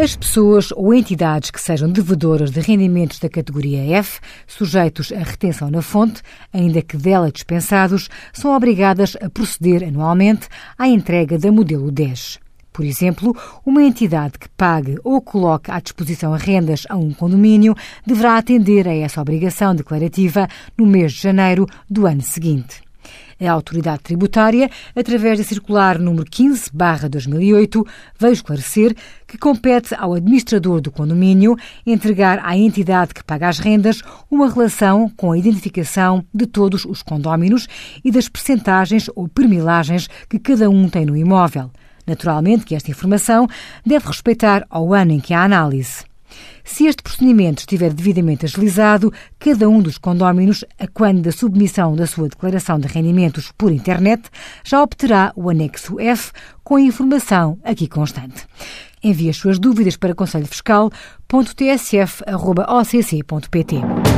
As pessoas ou entidades que sejam devedoras de rendimentos da categoria F, sujeitos à retenção na fonte, ainda que dela dispensados, são obrigadas a proceder anualmente à entrega da modelo 10. Por exemplo, uma entidade que pague ou coloque à disposição rendas a um condomínio deverá atender a essa obrigação declarativa no mês de janeiro do ano seguinte. A autoridade tributária, através da circular número 15/2008, veio esclarecer que compete ao administrador do condomínio entregar à entidade que paga as rendas uma relação com a identificação de todos os condóminos e das percentagens ou permilagens que cada um tem no imóvel. Naturalmente que esta informação deve respeitar ao ano em que há análise. Se este procedimento estiver devidamente agilizado, cada um dos condóminos, a quando da submissão da sua declaração de rendimentos por internet, já obterá o anexo F com a informação aqui constante. Envie as suas dúvidas para conselhofiscal.tsf.occ.pt.